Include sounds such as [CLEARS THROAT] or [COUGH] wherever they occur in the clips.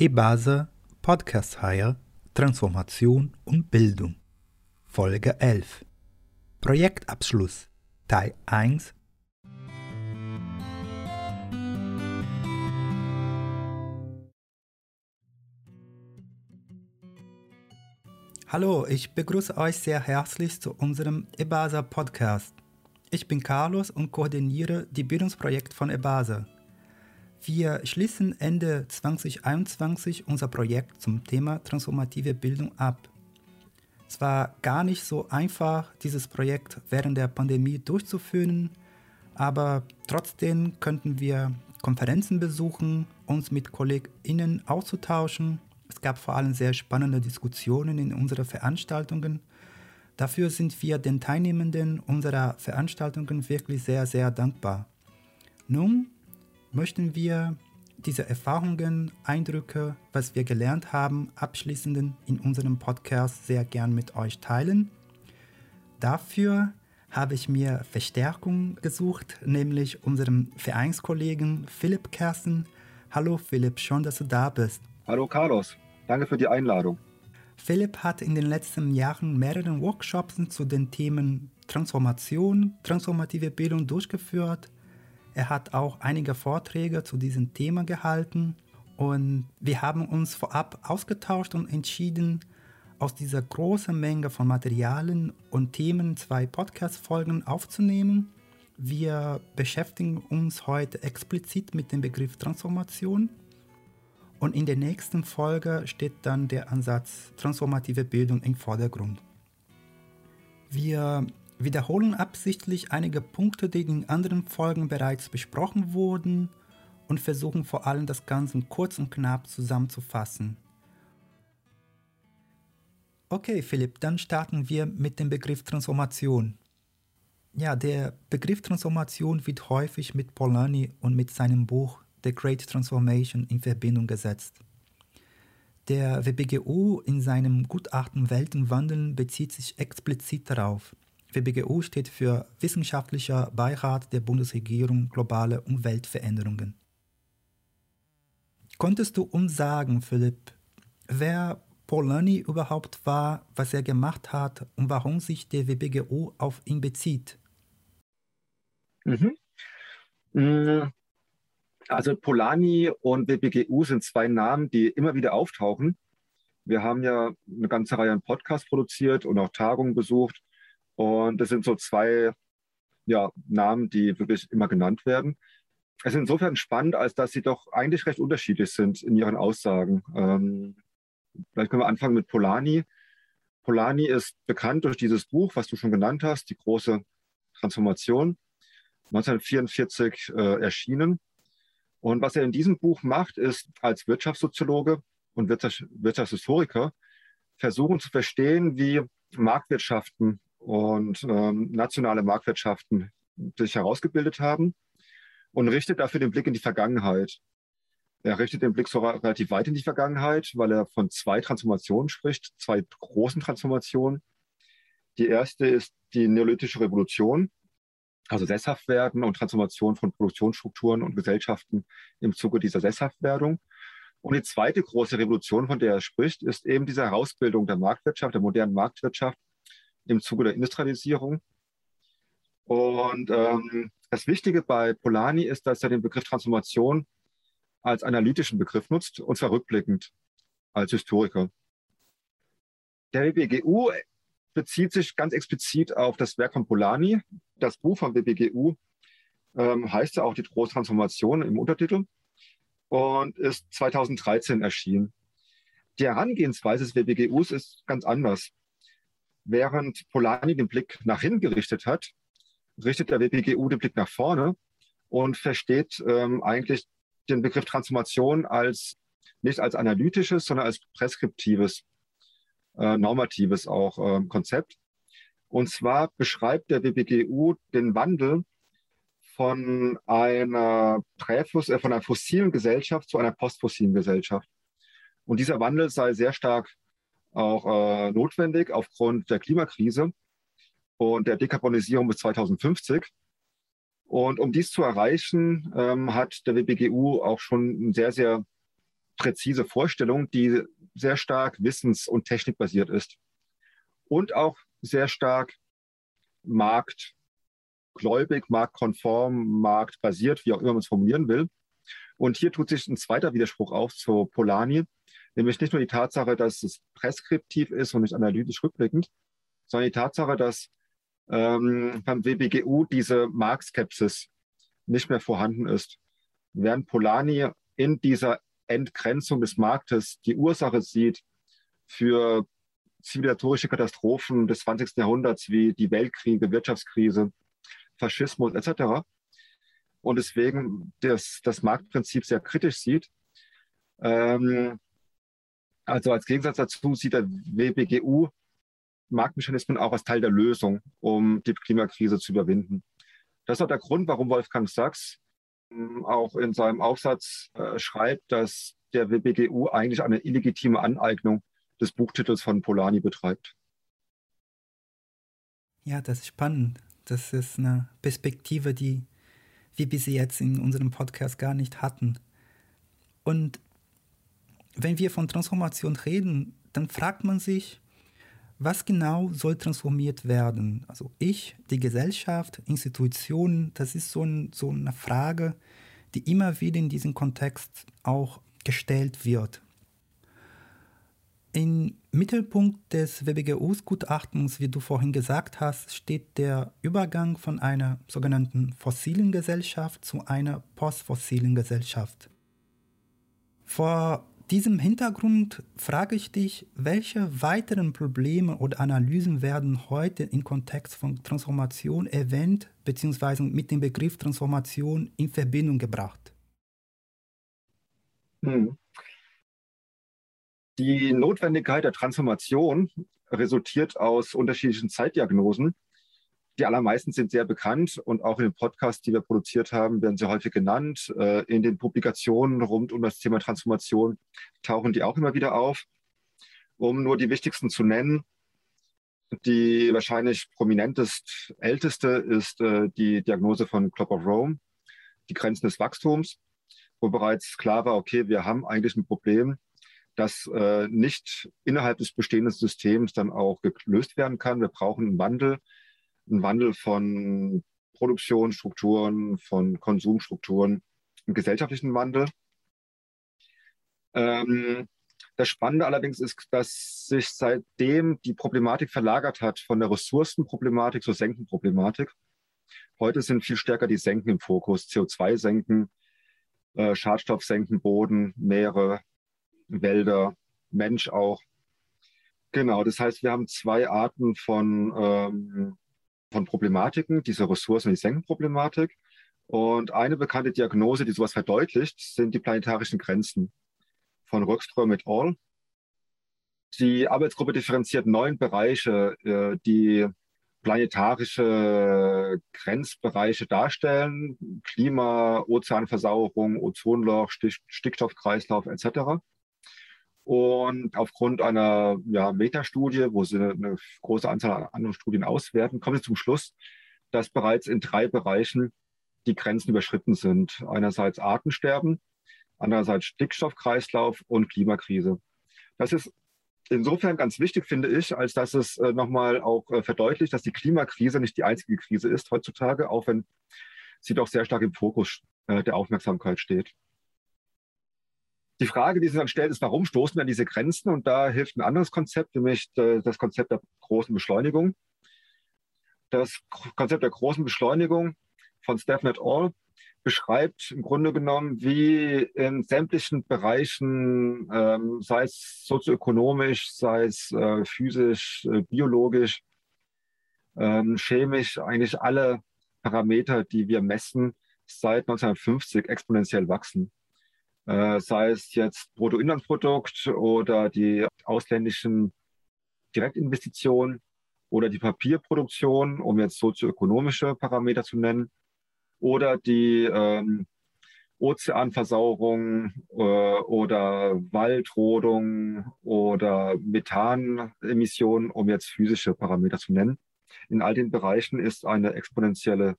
E-Base Podcast-Reihe Transformation und Bildung Folge 11 Projektabschluss Teil 1 Hallo, ich begrüße euch sehr herzlich zu unserem EBASA Podcast. Ich bin Carlos und koordiniere die Bildungsprojekte von EBASA. Wir schließen Ende 2021 unser Projekt zum Thema transformative Bildung ab. Es war gar nicht so einfach, dieses Projekt während der Pandemie durchzuführen, aber trotzdem könnten wir Konferenzen besuchen, uns mit KollegInnen auszutauschen. Es gab vor allem sehr spannende Diskussionen in unseren Veranstaltungen. Dafür sind wir den Teilnehmenden unserer Veranstaltungen wirklich sehr, sehr dankbar. Nun möchten wir diese Erfahrungen, Eindrücke, was wir gelernt haben, abschließend in unserem Podcast sehr gern mit euch teilen. Dafür habe ich mir Verstärkung gesucht, nämlich unserem Vereinskollegen Philipp Kersten. Hallo Philipp, schön, dass du da bist. Hallo Carlos, danke für die Einladung. Philipp hat in den letzten Jahren mehrere Workshops zu den Themen Transformation, transformative Bildung durchgeführt er hat auch einige Vorträge zu diesem Thema gehalten und wir haben uns vorab ausgetauscht und entschieden, aus dieser großen Menge von Materialien und Themen zwei Podcast-Folgen aufzunehmen. Wir beschäftigen uns heute explizit mit dem Begriff Transformation und in der nächsten Folge steht dann der Ansatz transformative Bildung im Vordergrund. Wir wiederholen absichtlich einige Punkte, die in anderen Folgen bereits besprochen wurden und versuchen vor allem das Ganze kurz und knapp zusammenzufassen. Okay, Philipp, dann starten wir mit dem Begriff Transformation. Ja, der Begriff Transformation wird häufig mit Polanyi und mit seinem Buch The Great Transformation in Verbindung gesetzt. Der WBGU in seinem Gutachten Weltenwandeln bezieht sich explizit darauf – WBGU steht für Wissenschaftlicher Beirat der Bundesregierung Globale Umweltveränderungen. Konntest du uns sagen, Philipp, wer Polanyi überhaupt war, was er gemacht hat und warum sich der WBGU auf ihn bezieht? Mhm. Mm, also Polanyi und WBGU sind zwei Namen, die immer wieder auftauchen. Wir haben ja eine ganze Reihe an Podcasts produziert und auch Tagungen besucht. Und das sind so zwei ja, Namen, die wirklich immer genannt werden. Es ist insofern spannend, als dass sie doch eigentlich recht unterschiedlich sind in ihren Aussagen. Ähm, vielleicht können wir anfangen mit Polanyi. Polanyi ist bekannt durch dieses Buch, was du schon genannt hast, die große Transformation, 1944 äh, erschienen. Und was er in diesem Buch macht, ist als Wirtschaftssoziologe und Wirtschaftshistoriker versuchen zu verstehen, wie Marktwirtschaften und ähm, nationale Marktwirtschaften sich herausgebildet haben und richtet dafür den Blick in die Vergangenheit. Er richtet den Blick so relativ weit in die Vergangenheit, weil er von zwei Transformationen spricht, zwei großen Transformationen. Die erste ist die neolithische Revolution, also Sesshaftwerden und Transformation von Produktionsstrukturen und Gesellschaften im Zuge dieser Sesshaftwerdung. Und die zweite große Revolution, von der er spricht, ist eben diese Herausbildung der Marktwirtschaft, der modernen Marktwirtschaft im Zuge der Industrialisierung. Und ähm, das Wichtige bei Polanyi ist, dass er den Begriff Transformation als analytischen Begriff nutzt, und zwar rückblickend als Historiker. Der WBGU bezieht sich ganz explizit auf das Werk von Polanyi. Das Buch von WBGU ähm, heißt ja auch die große Transformation im Untertitel und ist 2013 erschienen. Die Herangehensweise des WBGUs ist ganz anders. Während Polanyi den Blick nach hinten gerichtet hat, richtet der WPGU den Blick nach vorne und versteht ähm, eigentlich den Begriff Transformation als nicht als analytisches, sondern als preskriptives, äh, normatives auch äh, Konzept. Und zwar beschreibt der WPGU den Wandel von einer Präfus, äh, von einer fossilen Gesellschaft zu einer postfossilen Gesellschaft. Und dieser Wandel sei sehr stark auch äh, notwendig aufgrund der Klimakrise und der Dekarbonisierung bis 2050. Und um dies zu erreichen, ähm, hat der WBGU auch schon ein sehr, sehr präzise Vorstellung, die sehr stark wissens- und technikbasiert ist und auch sehr stark marktgläubig, marktkonform, marktbasiert, wie auch immer man es formulieren will. Und hier tut sich ein zweiter Widerspruch auf zu Polanyi, nämlich nicht nur die Tatsache, dass es preskriptiv ist und nicht analytisch rückblickend, sondern die Tatsache, dass ähm, beim WBGU diese Marktskepsis nicht mehr vorhanden ist. Während Polanyi in dieser Entgrenzung des Marktes die Ursache sieht für zivilisatorische Katastrophen des 20. Jahrhunderts wie die Weltkriege, Wirtschaftskrise, Faschismus etc. Und deswegen das, das Marktprinzip sehr kritisch sieht. Ähm, also als Gegensatz dazu sieht der WBGU Marktmechanismen auch als Teil der Lösung, um die Klimakrise zu überwinden. Das ist auch der Grund, warum Wolfgang Sachs ähm, auch in seinem Aufsatz äh, schreibt, dass der WBGU eigentlich eine illegitime Aneignung des Buchtitels von Polanyi betreibt. Ja, das ist spannend. Das ist eine Perspektive, die wir bis jetzt in unserem Podcast gar nicht hatten. Und wenn wir von Transformation reden, dann fragt man sich, was genau soll transformiert werden? Also ich, die Gesellschaft, Institutionen, das ist so, ein, so eine Frage, die immer wieder in diesem Kontext auch gestellt wird. Im Mittelpunkt des WBGUs-Gutachtens, wie du vorhin gesagt hast, steht der Übergang von einer sogenannten fossilen Gesellschaft zu einer postfossilen Gesellschaft. Vor diesem Hintergrund frage ich dich, welche weiteren Probleme oder Analysen werden heute im Kontext von Transformation erwähnt bzw. mit dem Begriff Transformation in Verbindung gebracht? Hm. Die Notwendigkeit der Transformation resultiert aus unterschiedlichen Zeitdiagnosen, die allermeisten sind sehr bekannt und auch in den Podcasts, die wir produziert haben, werden sie häufig genannt. Äh, in den Publikationen rund um das Thema Transformation tauchen die auch immer wieder auf. Um nur die wichtigsten zu nennen, die wahrscheinlich prominentest, älteste ist äh, die Diagnose von Klopp of Rome, die Grenzen des Wachstums, wo bereits klar war, okay, wir haben eigentlich ein Problem, das äh, nicht innerhalb des bestehenden Systems dann auch gelöst werden kann. Wir brauchen einen Wandel ein Wandel von Produktionsstrukturen, von Konsumstrukturen, einen gesellschaftlichen Wandel. Ähm, das Spannende allerdings ist, dass sich seitdem die Problematik verlagert hat von der Ressourcenproblematik zur Senkenproblematik. Heute sind viel stärker die Senken im Fokus, CO2-Senken, äh, Schadstoffsenken, Boden, Meere, Wälder, Mensch auch. Genau, das heißt, wir haben zwei Arten von ähm, von Problematiken, diese Ressourcen- und Senkenproblematik. Und eine bekannte Diagnose, die sowas verdeutlicht, sind die planetarischen Grenzen von Röckström et al. Die Arbeitsgruppe differenziert neun Bereiche, äh, die planetarische Grenzbereiche darstellen. Klima, Ozeanversauerung, Ozonloch, Stickstoffkreislauf etc. Und aufgrund einer ja, Metastudie, wo sie eine große Anzahl an anderen Studien auswerten, kommen sie zum Schluss, dass bereits in drei Bereichen die Grenzen überschritten sind. Einerseits Artensterben, andererseits Stickstoffkreislauf und Klimakrise. Das ist insofern ganz wichtig, finde ich, als dass es äh, nochmal auch äh, verdeutlicht, dass die Klimakrise nicht die einzige Krise ist heutzutage, auch wenn sie doch sehr stark im Fokus äh, der Aufmerksamkeit steht. Die Frage, die sich dann stellt, ist, warum stoßen wir an diese Grenzen? Und da hilft ein anderes Konzept, nämlich äh, das Konzept der großen Beschleunigung. Das Konzept der großen Beschleunigung von Stephen et al. beschreibt im Grunde genommen, wie in sämtlichen Bereichen, ähm, sei es sozioökonomisch, sei es äh, physisch, äh, biologisch, ähm, chemisch, eigentlich alle Parameter, die wir messen, seit 1950 exponentiell wachsen sei es jetzt Bruttoinlandsprodukt oder die ausländischen Direktinvestitionen oder die Papierproduktion, um jetzt sozioökonomische Parameter zu nennen, oder die ähm, Ozeanversauerung äh, oder Waldrodung oder Methanemissionen, um jetzt physische Parameter zu nennen. In all den Bereichen ist eine exponentielle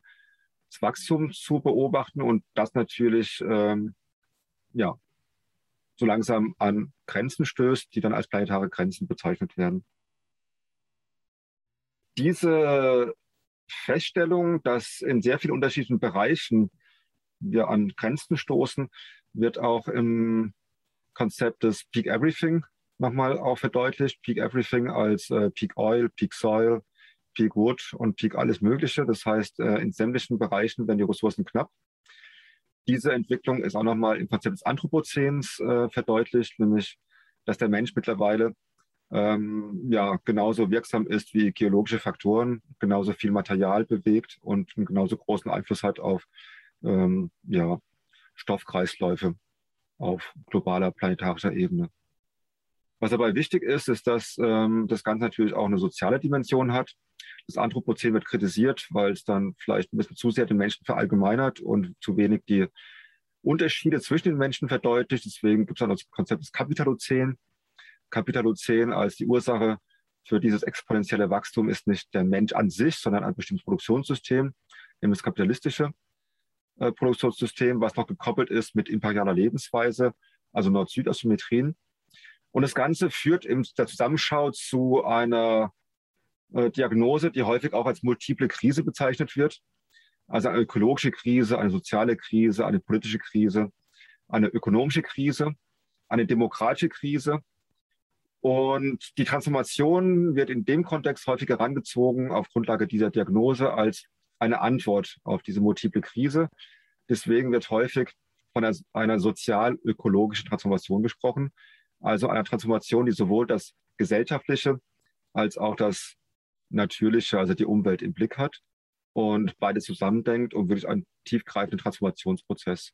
Wachstum zu beobachten und das natürlich ähm, ja, so langsam an Grenzen stößt, die dann als planetare Grenzen bezeichnet werden. Diese Feststellung, dass in sehr vielen unterschiedlichen Bereichen wir an Grenzen stoßen, wird auch im Konzept des Peak Everything nochmal auch verdeutlicht. Peak Everything als äh, Peak Oil, Peak Soil, Peak Wood und Peak alles Mögliche. Das heißt, äh, in sämtlichen Bereichen werden die Ressourcen knapp. Diese Entwicklung ist auch nochmal im Konzept des Anthropozäns äh, verdeutlicht, nämlich, dass der Mensch mittlerweile ähm, ja, genauso wirksam ist wie geologische Faktoren, genauso viel Material bewegt und einen genauso großen Einfluss hat auf ähm, ja, Stoffkreisläufe auf globaler planetarischer Ebene. Was dabei wichtig ist, ist, dass ähm, das Ganze natürlich auch eine soziale Dimension hat. Das Anthropozän wird kritisiert, weil es dann vielleicht ein bisschen zu sehr den Menschen verallgemeinert und zu wenig die Unterschiede zwischen den Menschen verdeutlicht. Deswegen gibt es dann das Konzept des Kapitalozän. Kapitalozän als die Ursache für dieses exponentielle Wachstum ist nicht der Mensch an sich, sondern ein bestimmtes Produktionssystem, nämlich das kapitalistische äh, Produktionssystem, was noch gekoppelt ist mit imperialer Lebensweise, also Nord-Süd-Asymmetrien. Und das Ganze führt in der Zusammenschau zu einer äh, Diagnose, die häufig auch als multiple Krise bezeichnet wird. Also eine ökologische Krise, eine soziale Krise, eine politische Krise, eine ökonomische Krise, eine demokratische Krise. Und die Transformation wird in dem Kontext häufig herangezogen auf Grundlage dieser Diagnose als eine Antwort auf diese multiple Krise. Deswegen wird häufig von einer, einer sozial-ökologischen Transformation gesprochen. Also einer Transformation, die sowohl das Gesellschaftliche als auch das Natürliche, also die Umwelt im Blick hat und beides zusammendenkt und wirklich einen tiefgreifenden Transformationsprozess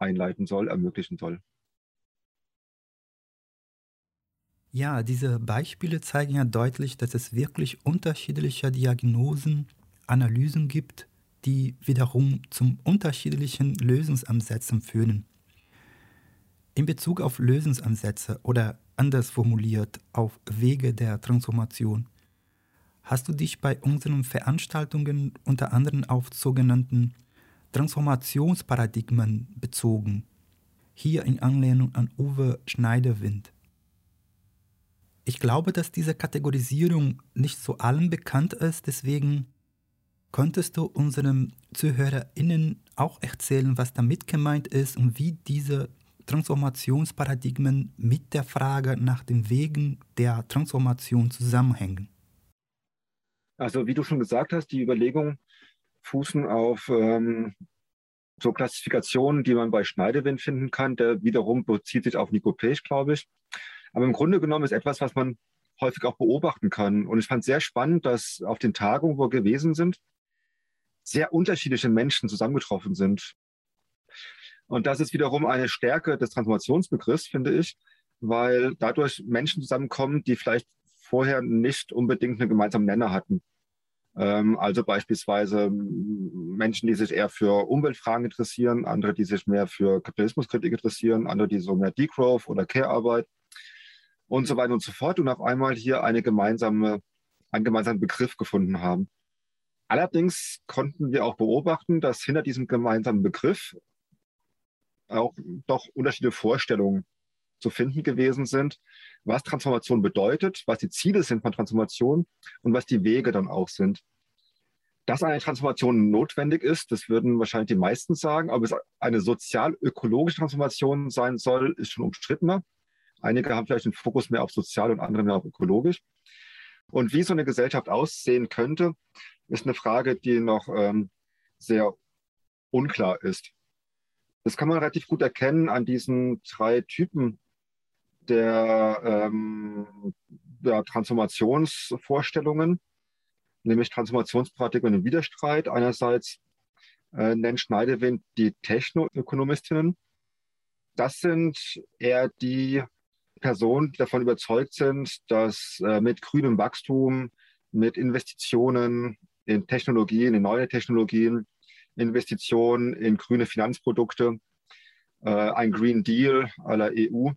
einleiten soll, ermöglichen soll. Ja, diese Beispiele zeigen ja deutlich, dass es wirklich unterschiedliche Diagnosen, Analysen gibt, die wiederum zum unterschiedlichen Lösungsansätzen führen. In Bezug auf Lösungsansätze oder anders formuliert auf Wege der Transformation, hast du dich bei unseren Veranstaltungen unter anderem auf sogenannten Transformationsparadigmen bezogen, hier in Anlehnung an Uwe Schneiderwind. Ich glaube, dass diese Kategorisierung nicht so allen bekannt ist, deswegen könntest du unseren ZuhörerInnen auch erzählen, was damit gemeint ist und wie diese Transformationsparadigmen mit der Frage nach den Wegen der Transformation zusammenhängen? Also wie du schon gesagt hast, die Überlegungen fußen auf ähm, so Klassifikationen, die man bei Schneidewind finden kann. Der wiederum bezieht sich auf Nico Pech, glaube ich. Aber im Grunde genommen ist etwas, was man häufig auch beobachten kann. Und ich fand sehr spannend, dass auf den Tagungen, wo wir gewesen sind, sehr unterschiedliche Menschen zusammengetroffen sind. Und das ist wiederum eine Stärke des Transformationsbegriffs, finde ich, weil dadurch Menschen zusammenkommen, die vielleicht vorher nicht unbedingt einen gemeinsamen Nenner hatten. Ähm, also beispielsweise Menschen, die sich eher für Umweltfragen interessieren, andere, die sich mehr für Kapitalismuskritik interessieren, andere, die so mehr Degrowth oder Care-Arbeit und so weiter und so fort und auf einmal hier eine gemeinsame, einen gemeinsamen Begriff gefunden haben. Allerdings konnten wir auch beobachten, dass hinter diesem gemeinsamen Begriff auch doch unterschiedliche Vorstellungen zu finden gewesen sind, was Transformation bedeutet, was die Ziele sind von Transformation und was die Wege dann auch sind. Dass eine Transformation notwendig ist, das würden wahrscheinlich die meisten sagen, aber es eine sozial-ökologische Transformation sein soll, ist schon umstrittener. Einige haben vielleicht den Fokus mehr auf sozial und andere mehr auf ökologisch. Und wie so eine Gesellschaft aussehen könnte, ist eine Frage, die noch ähm, sehr unklar ist. Das kann man relativ gut erkennen an diesen drei Typen der, ähm, der Transformationsvorstellungen, nämlich Transformationsparadigmen im Widerstreit. Einerseits äh, nennt Schneidewind die Technoökonomistinnen. Das sind eher die Personen, die davon überzeugt sind, dass äh, mit grünem Wachstum, mit Investitionen in Technologien, in neue Technologien, Investitionen in grüne Finanzprodukte, äh, ein Green Deal aller EU,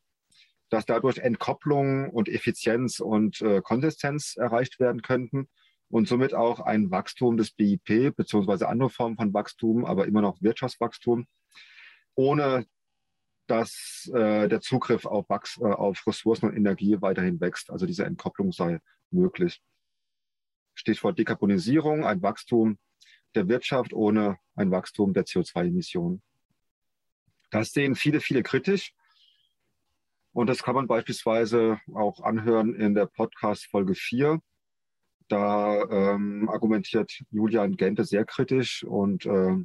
dass dadurch Entkopplung und Effizienz und äh, Konsistenz erreicht werden könnten und somit auch ein Wachstum des BIP beziehungsweise andere Formen von Wachstum, aber immer noch Wirtschaftswachstum, ohne dass äh, der Zugriff auf, Wachs, äh, auf Ressourcen und Energie weiterhin wächst. Also diese Entkopplung sei möglich. Stichwort Dekarbonisierung, ein Wachstum der Wirtschaft ohne ein Wachstum der CO2-Emissionen. Das sehen viele, viele kritisch. Und das kann man beispielsweise auch anhören in der Podcast Folge 4. Da ähm, argumentiert Julian Gente sehr kritisch und äh,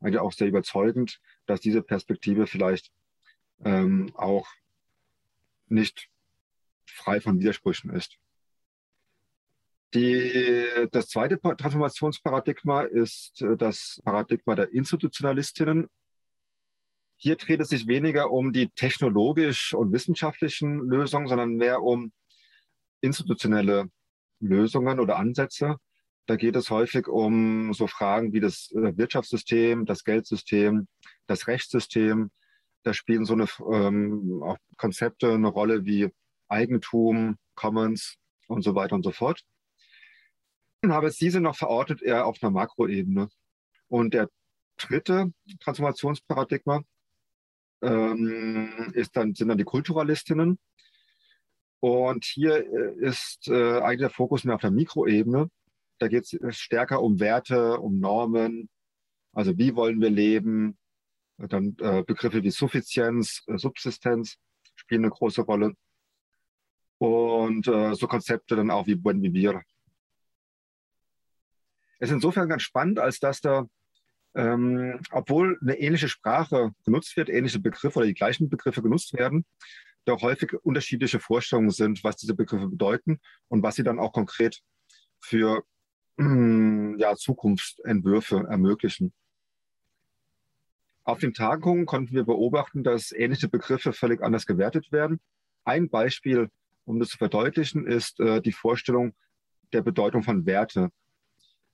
eigentlich auch sehr überzeugend, dass diese Perspektive vielleicht ähm, auch nicht frei von Widersprüchen ist. Die, das zweite Transformationsparadigma ist äh, das Paradigma der Institutionalistinnen. Hier dreht es sich weniger um die technologisch und wissenschaftlichen Lösungen, sondern mehr um institutionelle Lösungen oder Ansätze. Da geht es häufig um so Fragen wie das äh, Wirtschaftssystem, das Geldsystem, das Rechtssystem. Da spielen so eine ähm, auch Konzepte eine Rolle wie Eigentum, Commons und so weiter und so fort habe es diese noch verortet eher auf einer Makroebene. Und der dritte Transformationsparadigma ähm, ist dann, sind dann die Kulturalistinnen. Und hier äh, ist äh, eigentlich der Fokus mehr auf der Mikroebene. Da geht es stärker um Werte, um Normen. Also wie wollen wir leben? Dann äh, Begriffe wie Suffizienz, äh, Subsistenz spielen eine große Rolle. Und äh, so Konzepte dann auch wie Buen Vivir ist insofern ganz spannend, als dass da, ähm, obwohl eine ähnliche Sprache genutzt wird, ähnliche Begriffe oder die gleichen Begriffe genutzt werden, doch häufig unterschiedliche Vorstellungen sind, was diese Begriffe bedeuten und was sie dann auch konkret für äh, [CLEARS THROAT] ja, Zukunftsentwürfe ermöglichen. Auf den Tagungen konnten wir beobachten, dass ähnliche Begriffe völlig anders gewertet werden. Ein Beispiel, um das zu verdeutlichen, ist äh, die Vorstellung der Bedeutung von Werte.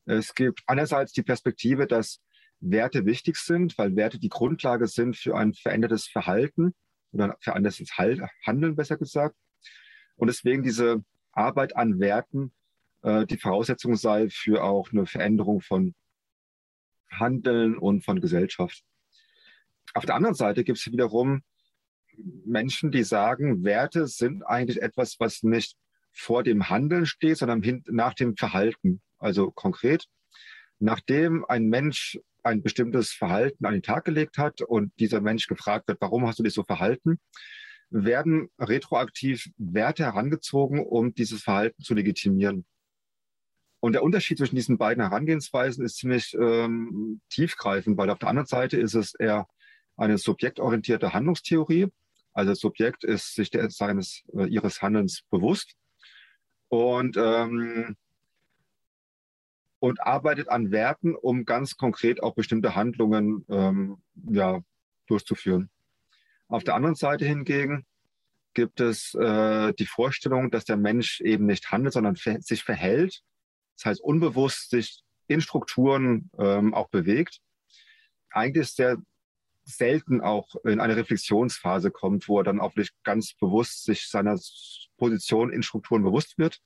Es gibt einerseits die Perspektive, dass Werte wichtig sind, weil Werte die Grundlage sind für ein verändertes Verhalten oder für ein verändertes Handeln, besser gesagt. Und deswegen diese Arbeit an Werten äh, die Voraussetzung sei für auch eine Veränderung von Handeln und von Gesellschaft. Auf der anderen Seite gibt es wiederum Menschen, die sagen, Werte sind eigentlich etwas, was nicht vor dem Handeln steht, sondern nach dem Verhalten. Also konkret, nachdem ein Mensch ein bestimmtes Verhalten an den Tag gelegt hat und dieser Mensch gefragt wird, warum hast du dich so verhalten, werden retroaktiv Werte herangezogen, um dieses Verhalten zu legitimieren. Und der Unterschied zwischen diesen beiden Herangehensweisen ist ziemlich ähm, tiefgreifend, weil auf der anderen Seite ist es eher eine subjektorientierte Handlungstheorie. Also das Subjekt ist sich der, seines, äh, ihres Handelns bewusst und ähm, und arbeitet an Werten, um ganz konkret auch bestimmte Handlungen ähm, ja, durchzuführen. Auf der anderen Seite hingegen gibt es äh, die Vorstellung, dass der Mensch eben nicht handelt, sondern ver sich verhält. Das heißt, unbewusst sich in Strukturen ähm, auch bewegt. Eigentlich sehr selten auch in eine Reflexionsphase kommt, wo er dann auch nicht ganz bewusst sich seiner Position in Strukturen bewusst wird.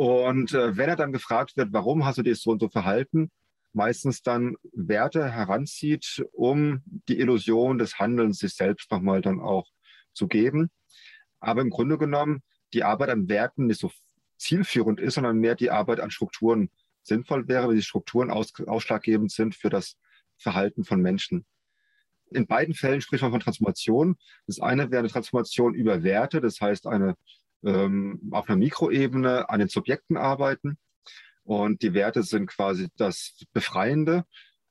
Und äh, wenn er dann gefragt wird, warum hast du dich so und so verhalten, meistens dann Werte heranzieht, um die Illusion des Handelns sich selbst nochmal dann auch zu geben. Aber im Grunde genommen die Arbeit an Werten nicht so zielführend ist, sondern mehr die Arbeit an Strukturen sinnvoll wäre, weil die Strukturen aus, ausschlaggebend sind für das Verhalten von Menschen. In beiden Fällen spricht man von Transformation. Das eine wäre eine Transformation über Werte, das heißt eine ähm, auf einer Mikroebene an den Subjekten arbeiten. Und die Werte sind quasi das Befreiende.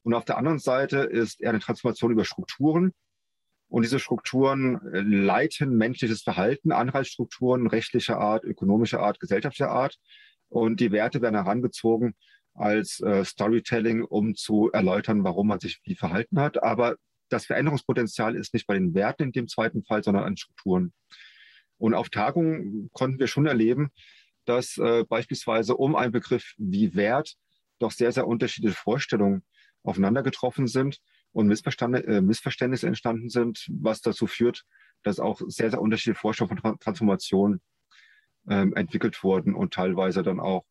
Und auf der anderen Seite ist eher eine Transformation über Strukturen. Und diese Strukturen äh, leiten menschliches Verhalten, Anreizstrukturen rechtlicher Art, ökonomischer Art, gesellschaftlicher Art. Und die Werte werden herangezogen als äh, Storytelling, um zu erläutern, warum man sich wie verhalten hat. Aber das Veränderungspotenzial ist nicht bei den Werten in dem zweiten Fall, sondern an Strukturen. Und auf Tagungen konnten wir schon erleben, dass äh, beispielsweise um einen Begriff wie Wert doch sehr, sehr unterschiedliche Vorstellungen aufeinander getroffen sind und Missverständnisse, äh, Missverständnisse entstanden sind, was dazu führt, dass auch sehr, sehr unterschiedliche Vorstellungen von Transformation ähm, entwickelt wurden und teilweise dann auch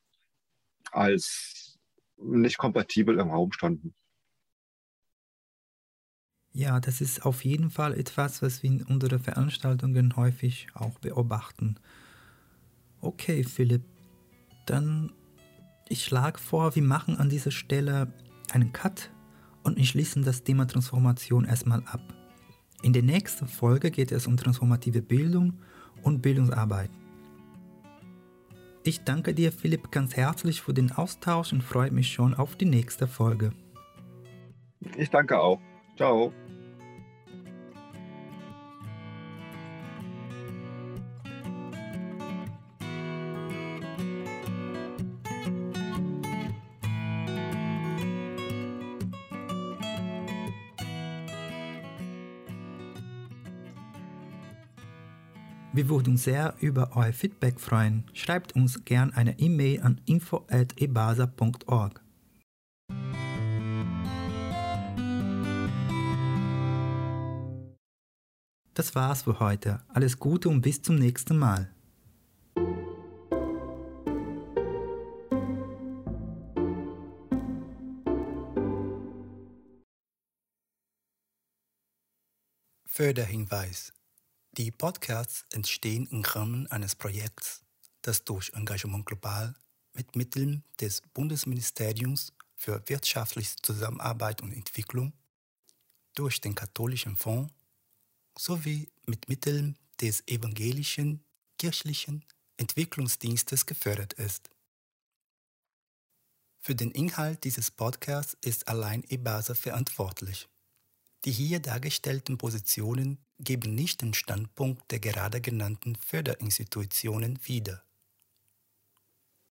als nicht kompatibel im Raum standen. Ja, das ist auf jeden Fall etwas, was wir in unseren Veranstaltungen häufig auch beobachten. Okay, Philipp, dann ich schlage vor, wir machen an dieser Stelle einen Cut und schließen das Thema Transformation erstmal ab. In der nächsten Folge geht es um transformative Bildung und Bildungsarbeit. Ich danke dir, Philipp, ganz herzlich für den Austausch und freue mich schon auf die nächste Folge. Ich danke auch. Ciao. Wir würden sehr über euer Feedback freuen. Schreibt uns gern eine E-Mail an info@ebasa.org. Das war's für heute. Alles Gute und bis zum nächsten Mal. Förderhinweis die Podcasts entstehen im Rahmen eines Projekts, das durch Engagement global mit Mitteln des Bundesministeriums für wirtschaftliche Zusammenarbeit und Entwicklung, durch den Katholischen Fonds sowie mit Mitteln des evangelischen kirchlichen Entwicklungsdienstes gefördert ist. Für den Inhalt dieses Podcasts ist allein EBASA verantwortlich. Die hier dargestellten Positionen geben nicht den Standpunkt der gerade genannten Förderinstitutionen wider.